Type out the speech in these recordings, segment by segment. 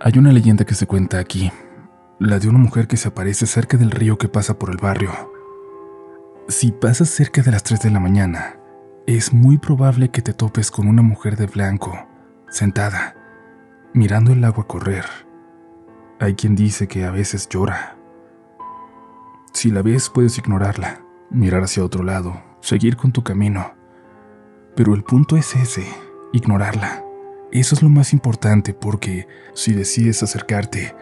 Hay una leyenda que se cuenta aquí, la de una mujer que se aparece cerca del río que pasa por el barrio. Si pasas cerca de las 3 de la mañana, es muy probable que te topes con una mujer de blanco, sentada, mirando el agua correr. Hay quien dice que a veces llora. Si la ves puedes ignorarla, mirar hacia otro lado, seguir con tu camino. Pero el punto es ese, ignorarla. Eso es lo más importante porque si decides acercarte,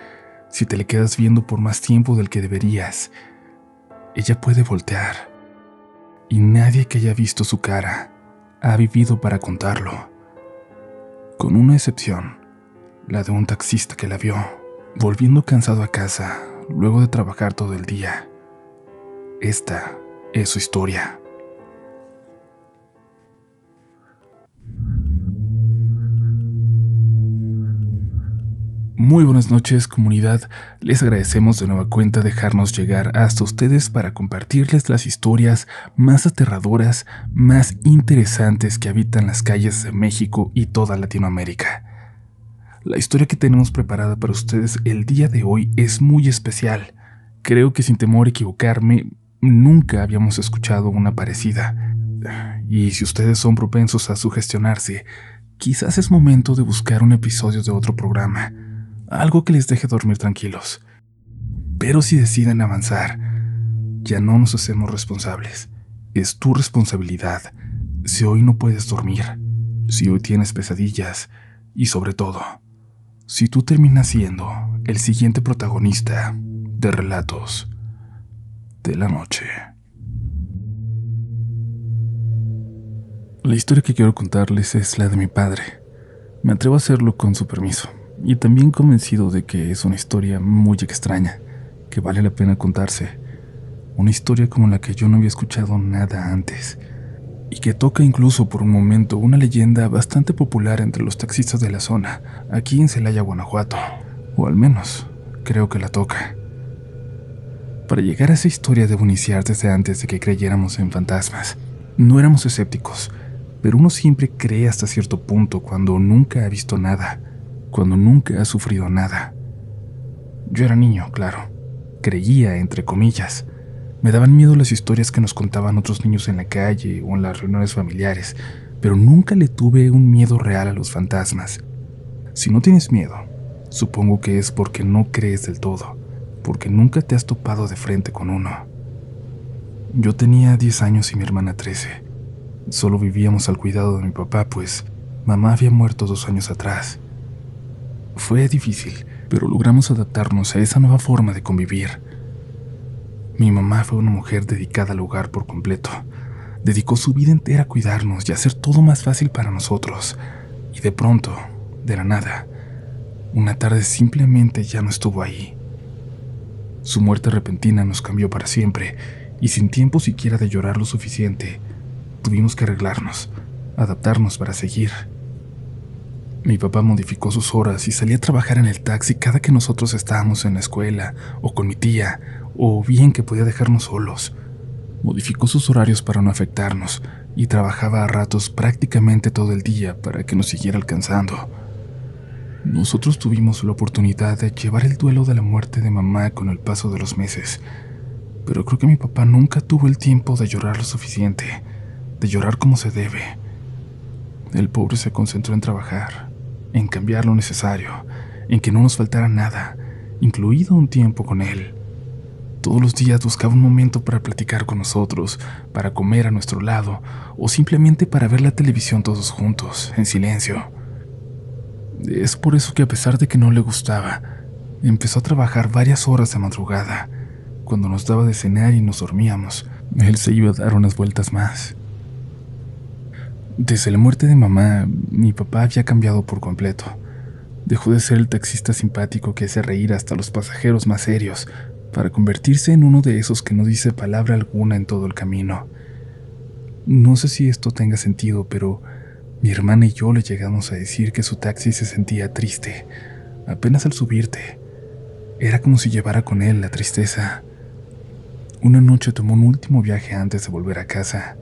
si te le quedas viendo por más tiempo del que deberías, ella puede voltear. Y nadie que haya visto su cara ha vivido para contarlo. Con una excepción, la de un taxista que la vio, volviendo cansado a casa luego de trabajar todo el día. Esta es su historia. Muy buenas noches comunidad, les agradecemos de nueva cuenta dejarnos llegar hasta ustedes para compartirles las historias más aterradoras, más interesantes que habitan las calles de México y toda Latinoamérica. La historia que tenemos preparada para ustedes el día de hoy es muy especial. Creo que sin temor a equivocarme, nunca habíamos escuchado una parecida. Y si ustedes son propensos a sugestionarse, quizás es momento de buscar un episodio de otro programa algo que les deje dormir tranquilos. Pero si deciden avanzar, ya no nos hacemos responsables. Es tu responsabilidad si hoy no puedes dormir, si hoy tienes pesadillas y sobre todo, si tú terminas siendo el siguiente protagonista de relatos de la noche. La historia que quiero contarles es la de mi padre. Me atrevo a hacerlo con su permiso y también convencido de que es una historia muy extraña, que vale la pena contarse. Una historia como la que yo no había escuchado nada antes, y que toca incluso por un momento una leyenda bastante popular entre los taxistas de la zona, aquí en Celaya, Guanajuato, o al menos creo que la toca. Para llegar a esa historia debo iniciar desde antes de que creyéramos en fantasmas. No éramos escépticos, pero uno siempre cree hasta cierto punto cuando nunca ha visto nada cuando nunca ha sufrido nada. Yo era niño, claro. Creía, entre comillas. Me daban miedo las historias que nos contaban otros niños en la calle o en las reuniones familiares, pero nunca le tuve un miedo real a los fantasmas. Si no tienes miedo, supongo que es porque no crees del todo, porque nunca te has topado de frente con uno. Yo tenía 10 años y mi hermana 13. Solo vivíamos al cuidado de mi papá, pues mamá había muerto dos años atrás. Fue difícil, pero logramos adaptarnos a esa nueva forma de convivir. Mi mamá fue una mujer dedicada al hogar por completo. Dedicó su vida entera a cuidarnos y hacer todo más fácil para nosotros. Y de pronto, de la nada, una tarde simplemente ya no estuvo ahí. Su muerte repentina nos cambió para siempre, y sin tiempo siquiera de llorar lo suficiente, tuvimos que arreglarnos, adaptarnos para seguir. Mi papá modificó sus horas y salía a trabajar en el taxi cada que nosotros estábamos en la escuela o con mi tía, o bien que podía dejarnos solos. Modificó sus horarios para no afectarnos y trabajaba a ratos prácticamente todo el día para que nos siguiera alcanzando. Nosotros tuvimos la oportunidad de llevar el duelo de la muerte de mamá con el paso de los meses, pero creo que mi papá nunca tuvo el tiempo de llorar lo suficiente, de llorar como se debe. El pobre se concentró en trabajar, en cambiar lo necesario, en que no nos faltara nada, incluido un tiempo con él. Todos los días buscaba un momento para platicar con nosotros, para comer a nuestro lado o simplemente para ver la televisión todos juntos, en silencio. Es por eso que a pesar de que no le gustaba, empezó a trabajar varias horas de madrugada. Cuando nos daba de cenar y nos dormíamos, él se iba a dar unas vueltas más. Desde la muerte de mamá, mi papá había cambiado por completo. Dejó de ser el taxista simpático que hace reír hasta los pasajeros más serios, para convertirse en uno de esos que no dice palabra alguna en todo el camino. No sé si esto tenga sentido, pero mi hermana y yo le llegamos a decir que su taxi se sentía triste, apenas al subirte. Era como si llevara con él la tristeza. Una noche tomó un último viaje antes de volver a casa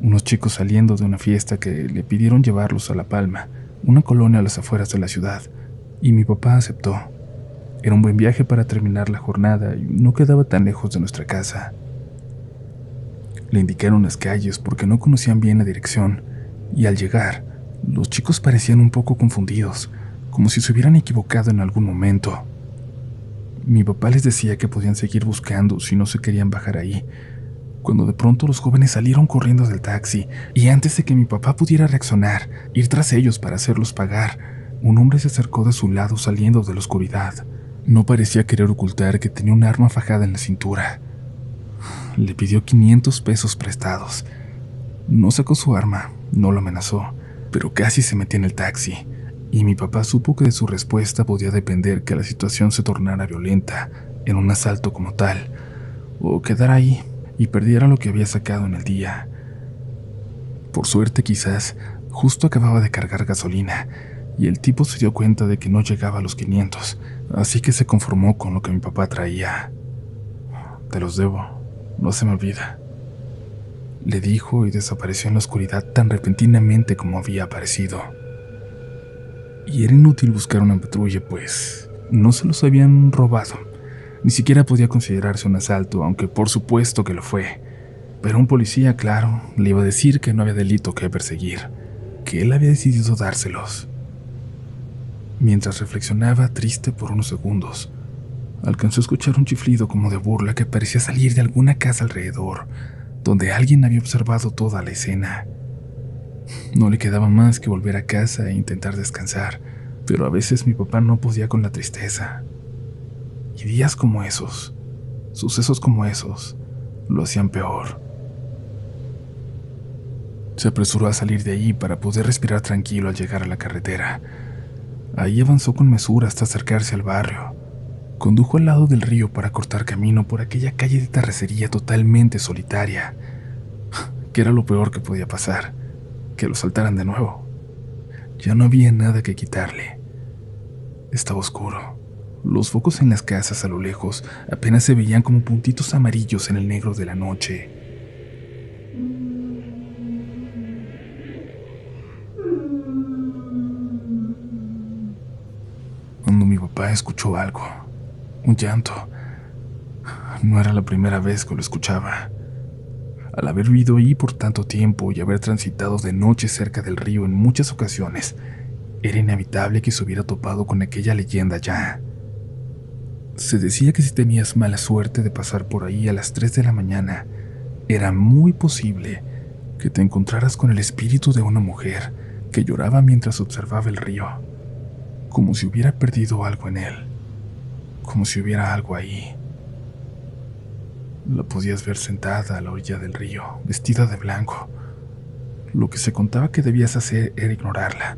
unos chicos saliendo de una fiesta que le pidieron llevarlos a La Palma, una colonia a las afueras de la ciudad, y mi papá aceptó. Era un buen viaje para terminar la jornada y no quedaba tan lejos de nuestra casa. Le indicaron las calles porque no conocían bien la dirección y al llegar, los chicos parecían un poco confundidos, como si se hubieran equivocado en algún momento. Mi papá les decía que podían seguir buscando si no se querían bajar ahí, cuando de pronto los jóvenes salieron corriendo del taxi y antes de que mi papá pudiera reaccionar, ir tras ellos para hacerlos pagar, un hombre se acercó de su lado saliendo de la oscuridad. No parecía querer ocultar que tenía un arma fajada en la cintura. Le pidió 500 pesos prestados. No sacó su arma, no lo amenazó, pero casi se metió en el taxi, y mi papá supo que de su respuesta podía depender que la situación se tornara violenta, en un asalto como tal, o quedar ahí y perdiera lo que había sacado en el día. Por suerte quizás, justo acababa de cargar gasolina, y el tipo se dio cuenta de que no llegaba a los 500, así que se conformó con lo que mi papá traía. Te los debo, no se me olvida. Le dijo y desapareció en la oscuridad tan repentinamente como había aparecido. Y era inútil buscar una patrulla, pues no se los habían robado. Ni siquiera podía considerarse un asalto, aunque por supuesto que lo fue. Pero un policía, claro, le iba a decir que no había delito que perseguir, que él había decidido dárselos. Mientras reflexionaba triste por unos segundos, alcanzó a escuchar un chiflido como de burla que parecía salir de alguna casa alrededor, donde alguien había observado toda la escena. No le quedaba más que volver a casa e intentar descansar, pero a veces mi papá no podía con la tristeza. Y días como esos, sucesos como esos, lo hacían peor. Se apresuró a salir de ahí para poder respirar tranquilo al llegar a la carretera Ahí avanzó con mesura hasta acercarse al barrio. Condujo al lado del río para cortar camino por aquella calle de terracería totalmente solitaria, que era lo peor que podía pasar, que lo saltaran de nuevo. Ya no había nada que quitarle. Estaba oscuro. Los focos en las casas a lo lejos apenas se veían como puntitos amarillos en el negro de la noche. papá escuchó algo, un llanto. No era la primera vez que lo escuchaba. Al haber vivido ahí por tanto tiempo y haber transitado de noche cerca del río en muchas ocasiones, era inevitable que se hubiera topado con aquella leyenda ya. Se decía que si tenías mala suerte de pasar por ahí a las 3 de la mañana, era muy posible que te encontraras con el espíritu de una mujer que lloraba mientras observaba el río como si hubiera perdido algo en él, como si hubiera algo ahí. La podías ver sentada a la orilla del río, vestida de blanco. Lo que se contaba que debías hacer era ignorarla,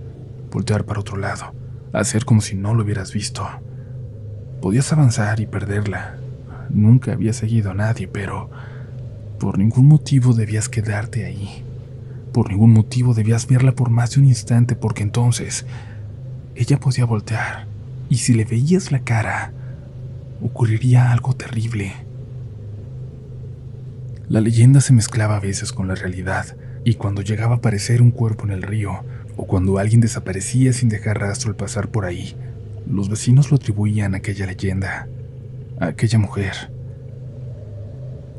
voltear para otro lado, hacer como si no lo hubieras visto. Podías avanzar y perderla. Nunca había seguido a nadie, pero por ningún motivo debías quedarte ahí. Por ningún motivo debías verla por más de un instante, porque entonces ella podía voltear, y si le veías la cara, ocurriría algo terrible. La leyenda se mezclaba a veces con la realidad, y cuando llegaba a aparecer un cuerpo en el río, o cuando alguien desaparecía sin dejar rastro al pasar por ahí, los vecinos lo atribuían a aquella leyenda, a aquella mujer.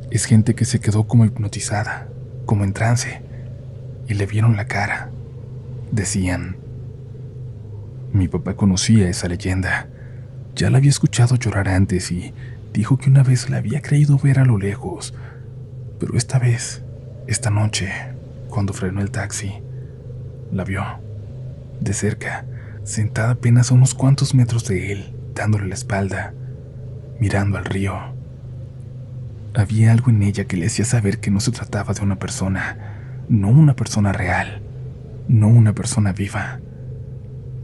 Es gente que se quedó como hipnotizada, como en trance, y le vieron la cara. Decían, mi papá conocía esa leyenda. Ya la había escuchado llorar antes y dijo que una vez la había creído ver a lo lejos. Pero esta vez, esta noche, cuando frenó el taxi, la vio. De cerca, sentada apenas a unos cuantos metros de él, dándole la espalda, mirando al río. Había algo en ella que le hacía saber que no se trataba de una persona, no una persona real, no una persona viva.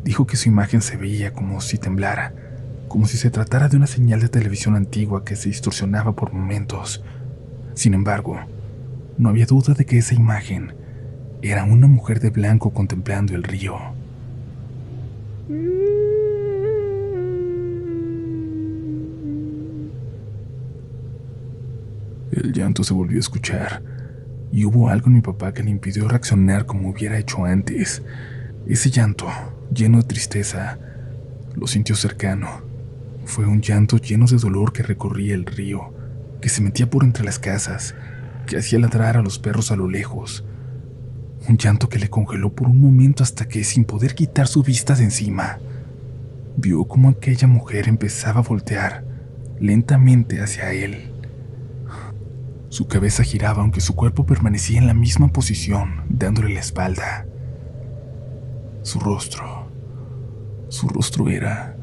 Dijo que su imagen se veía como si temblara, como si se tratara de una señal de televisión antigua que se distorsionaba por momentos. Sin embargo, no había duda de que esa imagen era una mujer de blanco contemplando el río. El llanto se volvió a escuchar, y hubo algo en mi papá que le impidió reaccionar como hubiera hecho antes. Ese llanto lleno de tristeza, Lo sintió cercano. Fue un llanto lleno de dolor que recorría el río, que se metía por entre las casas, que hacía ladrar a los perros a lo lejos. Un llanto que le congeló por un momento hasta que, sin poder quitar su vista de encima, vio como aquella mujer empezaba a voltear lentamente hacia él. Su cabeza giraba aunque su cuerpo permanecía en la misma posición, dándole la espalda. Su rostro, su rostro era...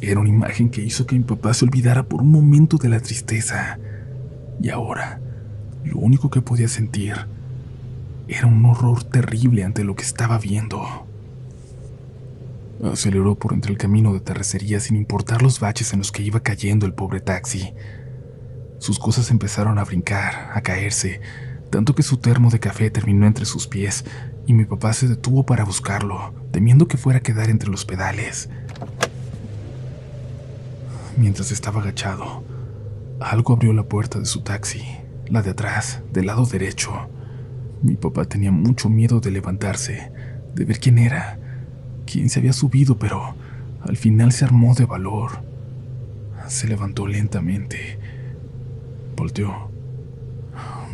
Era una imagen que hizo que mi papá se olvidara por un momento de la tristeza. Y ahora, lo único que podía sentir era un horror terrible ante lo que estaba viendo. Aceleró por entre el camino de terracería sin importar los baches en los que iba cayendo el pobre taxi. Sus cosas empezaron a brincar, a caerse, tanto que su termo de café terminó entre sus pies y mi papá se detuvo para buscarlo, temiendo que fuera a quedar entre los pedales. Mientras estaba agachado, algo abrió la puerta de su taxi, la de atrás, del lado derecho. Mi papá tenía mucho miedo de levantarse, de ver quién era, quién se había subido, pero al final se armó de valor. Se levantó lentamente. Volteó.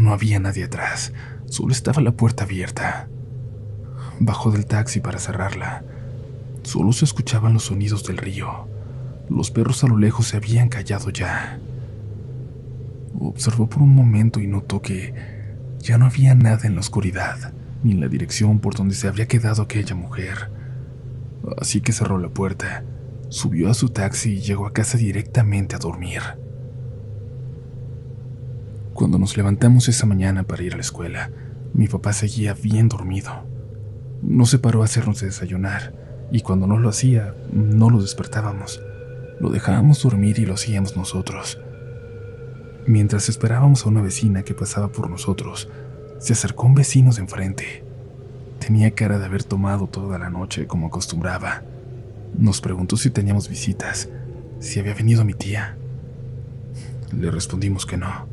No había nadie atrás, solo estaba la puerta abierta. Bajó del taxi para cerrarla. Solo se escuchaban los sonidos del río. Los perros a lo lejos se habían callado ya. Observó por un momento y notó que ya no había nada en la oscuridad, ni en la dirección por donde se había quedado aquella mujer. Así que cerró la puerta, subió a su taxi y llegó a casa directamente a dormir. Cuando nos levantamos esa mañana para ir a la escuela, mi papá seguía bien dormido. No se paró a hacernos desayunar, y cuando no lo hacía, no lo despertábamos. Lo dejábamos dormir y lo hacíamos nosotros. Mientras esperábamos a una vecina que pasaba por nosotros, se acercó un vecino de enfrente. Tenía cara de haber tomado toda la noche como acostumbraba. Nos preguntó si teníamos visitas, si había venido mi tía. Le respondimos que no.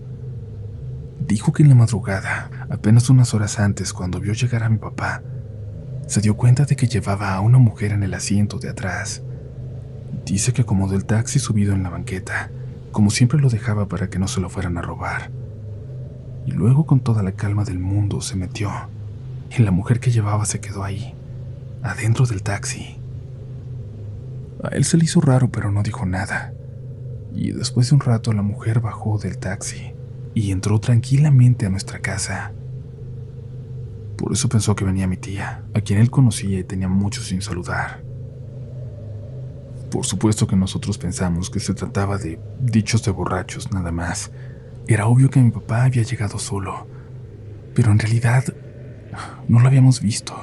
Dijo que en la madrugada, apenas unas horas antes, cuando vio llegar a mi papá, se dio cuenta de que llevaba a una mujer en el asiento de atrás. Dice que acomodó el taxi subido en la banqueta, como siempre lo dejaba para que no se lo fueran a robar. Y luego con toda la calma del mundo se metió, y la mujer que llevaba se quedó ahí, adentro del taxi. A él se le hizo raro, pero no dijo nada. Y después de un rato la mujer bajó del taxi y entró tranquilamente a nuestra casa. Por eso pensó que venía mi tía, a quien él conocía y tenía mucho sin saludar. Por supuesto que nosotros pensamos que se trataba de dichos de borrachos nada más. Era obvio que mi papá había llegado solo, pero en realidad no lo habíamos visto.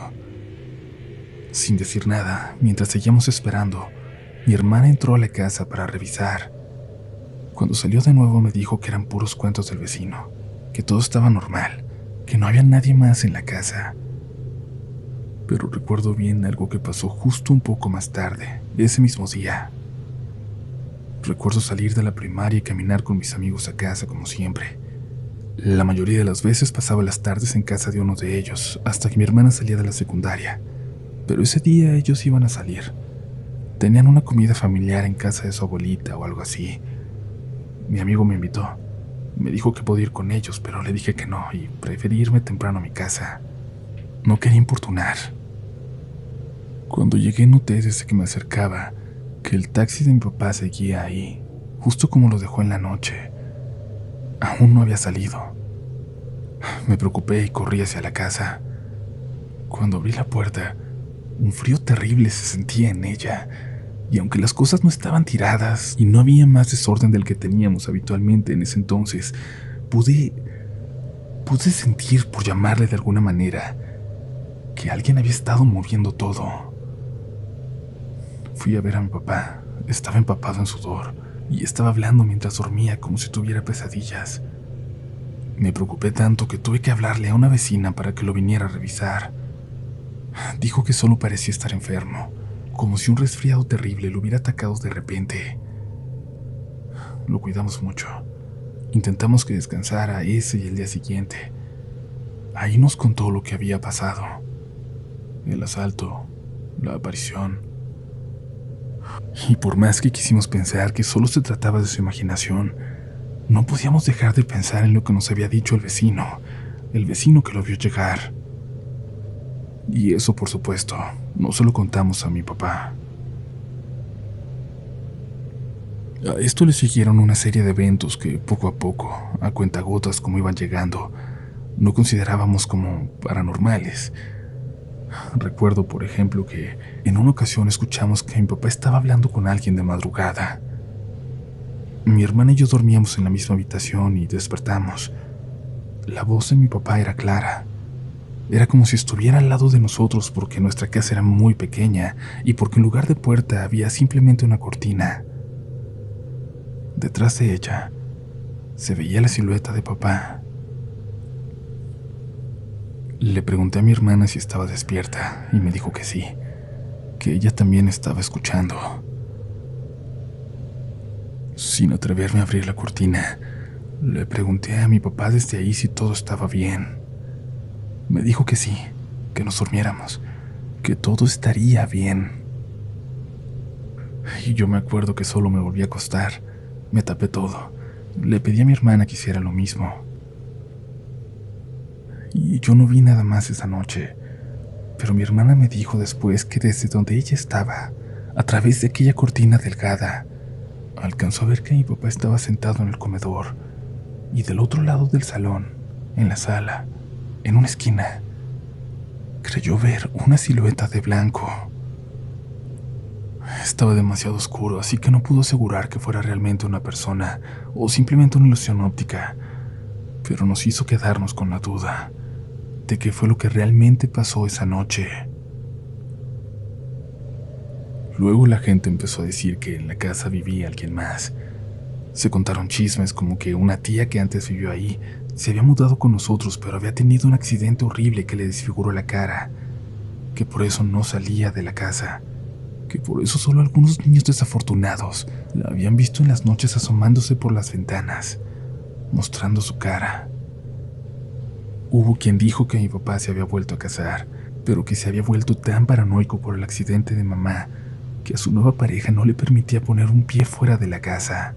Sin decir nada, mientras seguíamos esperando, mi hermana entró a la casa para revisar. Cuando salió de nuevo me dijo que eran puros cuentos del vecino, que todo estaba normal que no había nadie más en la casa. Pero recuerdo bien algo que pasó justo un poco más tarde, ese mismo día. Recuerdo salir de la primaria y caminar con mis amigos a casa como siempre. La mayoría de las veces pasaba las tardes en casa de uno de ellos, hasta que mi hermana salía de la secundaria. Pero ese día ellos iban a salir. Tenían una comida familiar en casa de su abuelita o algo así. Mi amigo me invitó. Me dijo que podía ir con ellos, pero le dije que no y preferí irme temprano a mi casa. No quería importunar. Cuando llegué noté desde que me acercaba que el taxi de mi papá seguía ahí, justo como lo dejó en la noche. Aún no había salido. Me preocupé y corrí hacia la casa. Cuando abrí la puerta, un frío terrible se sentía en ella y aunque las cosas no estaban tiradas y no había más desorden del que teníamos habitualmente en ese entonces, pude pude sentir, por llamarle de alguna manera, que alguien había estado moviendo todo. Fui a ver a mi papá. Estaba empapado en sudor y estaba hablando mientras dormía como si tuviera pesadillas. Me preocupé tanto que tuve que hablarle a una vecina para que lo viniera a revisar. Dijo que solo parecía estar enfermo como si un resfriado terrible lo hubiera atacado de repente. Lo cuidamos mucho. Intentamos que descansara ese y el día siguiente. Ahí nos contó lo que había pasado. El asalto, la aparición, Y por más que quisimos pensar que solo se trataba de su imaginación, no podíamos dejar de pensar en lo que nos había dicho el vecino, el vecino que lo vio llegar. Y eso, por supuesto, no se lo contamos a mi papá. A esto le siguieron una serie de eventos que poco a poco, a cuentagotas como iban llegando, no considerábamos como paranormales. Recuerdo, por ejemplo, que en una ocasión escuchamos que mi papá estaba hablando con alguien de madrugada. Mi hermana y yo dormíamos en la misma habitación y despertamos. La voz de mi papá era clara. Era como si estuviera al lado de nosotros porque nuestra casa era muy pequeña y porque en lugar de puerta había simplemente una cortina. Detrás de ella se veía la silueta de papá. Le pregunté a mi hermana si estaba despierta y me dijo que sí, que ella también estaba escuchando. Sin atreverme a abrir la cortina, le pregunté a mi papá desde ahí si todo estaba bien. Me dijo que sí, que nos durmiéramos, que todo estaría bien. Y yo me acuerdo que solo me volví a acostar, me tapé todo. Le pedí a mi hermana que hiciera lo mismo. Y yo no vi nada más esa noche, pero mi hermana me dijo después que desde donde ella estaba, a través de aquella cortina delgada, alcanzó a ver que mi papá estaba sentado en el comedor y del otro lado del salón, en la sala, en una esquina, creyó ver una silueta de blanco. Estaba demasiado oscuro, así que no pudo asegurar que fuera realmente una persona o simplemente una ilusión óptica, pero nos hizo quedarnos con la duda de qué fue lo que realmente pasó esa noche. Luego la gente empezó a decir que en la casa vivía alguien más. Se contaron chismes como que una tía que antes vivió ahí se había mudado con nosotros, pero había tenido un accidente horrible que le desfiguró la cara, que por eso no salía de la casa, que por eso solo algunos niños desafortunados la habían visto en las noches asomándose por las ventanas, mostrando su cara. Hubo quien dijo que mi papá se había vuelto a casar, pero que se había vuelto tan paranoico por el accidente de mamá que a su nueva pareja no le permitía poner un pie fuera de la casa.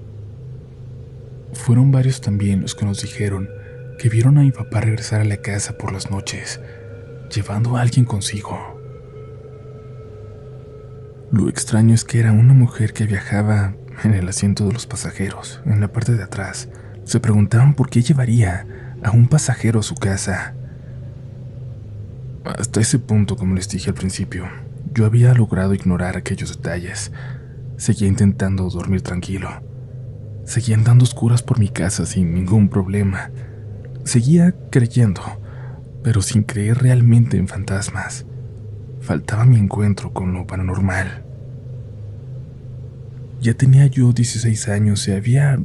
Fueron varios también los que nos dijeron que vieron a mi papá regresar a la casa por las noches, llevando a alguien consigo. Lo extraño es que era una mujer que viajaba en el asiento de los pasajeros, en la parte de atrás. Se preguntaban por qué llevaría a un pasajero a su casa. Hasta ese punto, como les dije al principio, yo había logrado ignorar aquellos detalles. Seguía intentando dormir tranquilo. Seguía andando oscuras por mi casa sin ningún problema. Seguía creyendo, pero sin creer realmente en fantasmas. Faltaba mi encuentro con lo paranormal. Ya tenía yo 16 años y había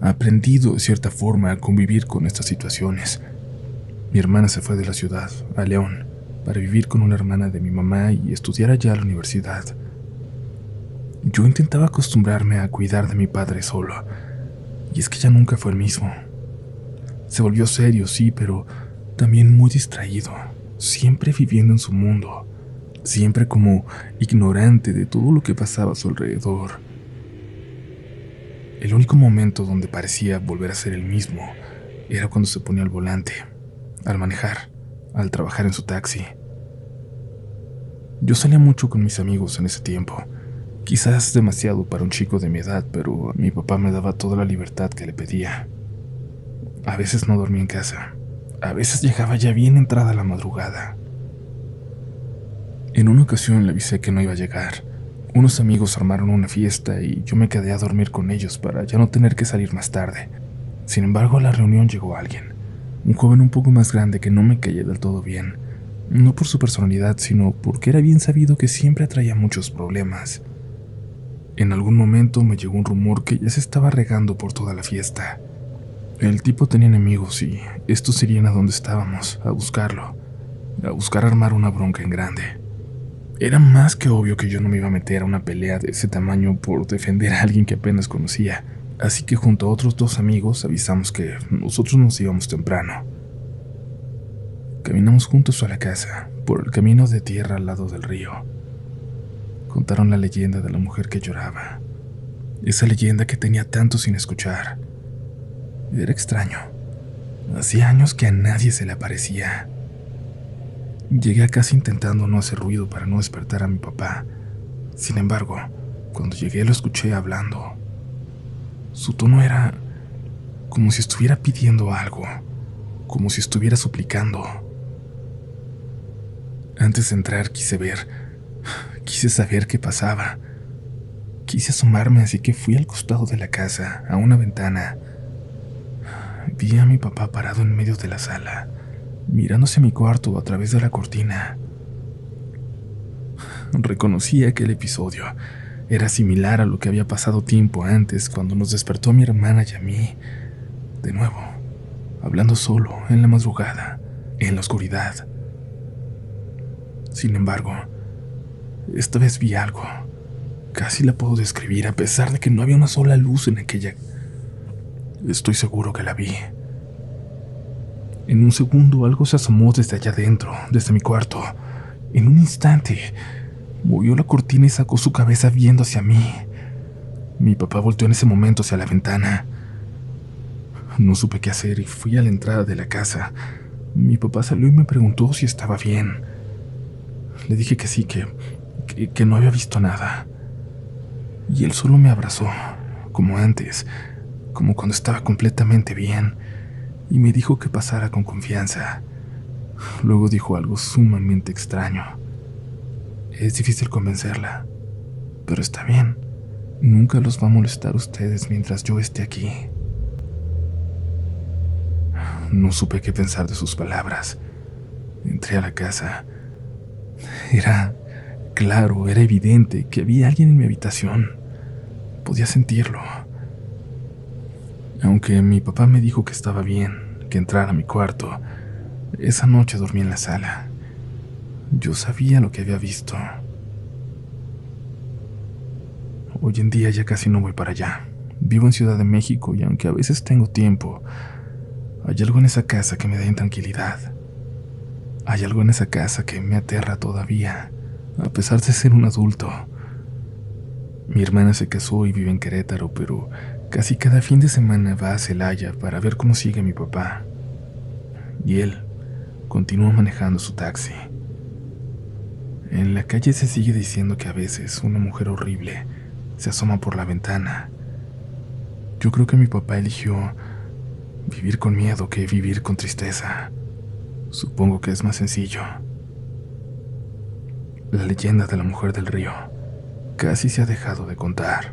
aprendido de cierta forma a convivir con estas situaciones. Mi hermana se fue de la ciudad, a León, para vivir con una hermana de mi mamá y estudiar allá a la universidad. Yo intentaba acostumbrarme a cuidar de mi padre solo, y es que ya nunca fue el mismo. Se volvió serio, sí, pero también muy distraído, siempre viviendo en su mundo, siempre como ignorante de todo lo que pasaba a su alrededor. El único momento donde parecía volver a ser el mismo era cuando se ponía al volante, al manejar, al trabajar en su taxi. Yo salía mucho con mis amigos en ese tiempo, quizás demasiado para un chico de mi edad, pero mi papá me daba toda la libertad que le pedía. A veces no dormía en casa, a veces llegaba ya bien entrada la madrugada. En una ocasión le avisé que no iba a llegar, unos amigos armaron una fiesta y yo me quedé a dormir con ellos para ya no tener que salir más tarde. Sin embargo, a la reunión llegó alguien, un joven un poco más grande que no me caía del todo bien, no por su personalidad, sino porque era bien sabido que siempre atraía muchos problemas. En algún momento me llegó un rumor que ya se estaba regando por toda la fiesta. El tipo tenía enemigos y estos irían a donde estábamos, a buscarlo, a buscar armar una bronca en grande. Era más que obvio que yo no me iba a meter a una pelea de ese tamaño por defender a alguien que apenas conocía, así que junto a otros dos amigos avisamos que nosotros nos íbamos temprano. Caminamos juntos a la casa, por el camino de tierra al lado del río. contaron la leyenda de la mujer que lloraba. Esa leyenda que tenía tanto sin escuchar. Era extraño. Hacía años que a nadie se le aparecía. Llegué a casa intentando no hacer ruido para no despertar a mi papá. Sin embargo, cuando llegué lo escuché hablando. Su tono era como si estuviera pidiendo algo, como si estuviera suplicando. Antes de entrar quise ver, quise saber qué pasaba. Quise asomarme, así que fui al costado de la casa, a una ventana. Vi a mi papá parado en medio de la sala, mirándose mi cuarto a través de la cortina. Reconocí aquel episodio. Era similar a lo que había pasado tiempo antes cuando nos despertó mi hermana y a mí. De nuevo, hablando solo, en la madrugada, en la oscuridad. Sin embargo, esta vez vi algo Casi la puedo describir a pesar de que no había una sola luz en aquella. Estoy seguro que la vi. En un segundo algo se asomó desde allá adentro, desde mi cuarto. En un instante, movió la cortina y sacó su cabeza viendo hacia mí. Mi papá volteó en ese momento hacia la ventana. No supe qué hacer y fui a la entrada de la casa. Mi papá salió y me preguntó si estaba bien. Le dije que sí, que, que, que no había visto nada y él solo me abrazó, como antes, como cuando estaba completamente bien, y me dijo que pasara con confianza. Luego dijo algo sumamente extraño. Es difícil convencerla, pero está bien. Nunca los va a molestar ustedes mientras yo esté aquí. No supe qué pensar de sus palabras. Entré a la casa. Era claro, era evidente que había alguien en mi habitación podía sentirlo. Aunque mi papá me dijo que estaba bien, que entrara a mi cuarto, esa noche dormí en la sala. Yo sabía lo que había visto. Hoy en día ya casi no voy para allá. Vivo en Ciudad de México y aunque a veces tengo tiempo, hay algo en esa casa que me da intranquilidad. Hay algo en esa casa que me aterra todavía, a pesar de ser un adulto. Mi hermana se casó y vive en Querétaro, pero casi cada fin de semana va a Celaya para ver cómo sigue mi papá. Y él continúa manejando su taxi. En la calle se sigue diciendo que a veces una mujer horrible se asoma por la ventana. Yo creo que mi papá eligió vivir con miedo que vivir con tristeza. Supongo que es más sencillo. La leyenda de la mujer del río casi se ha dejado de contar.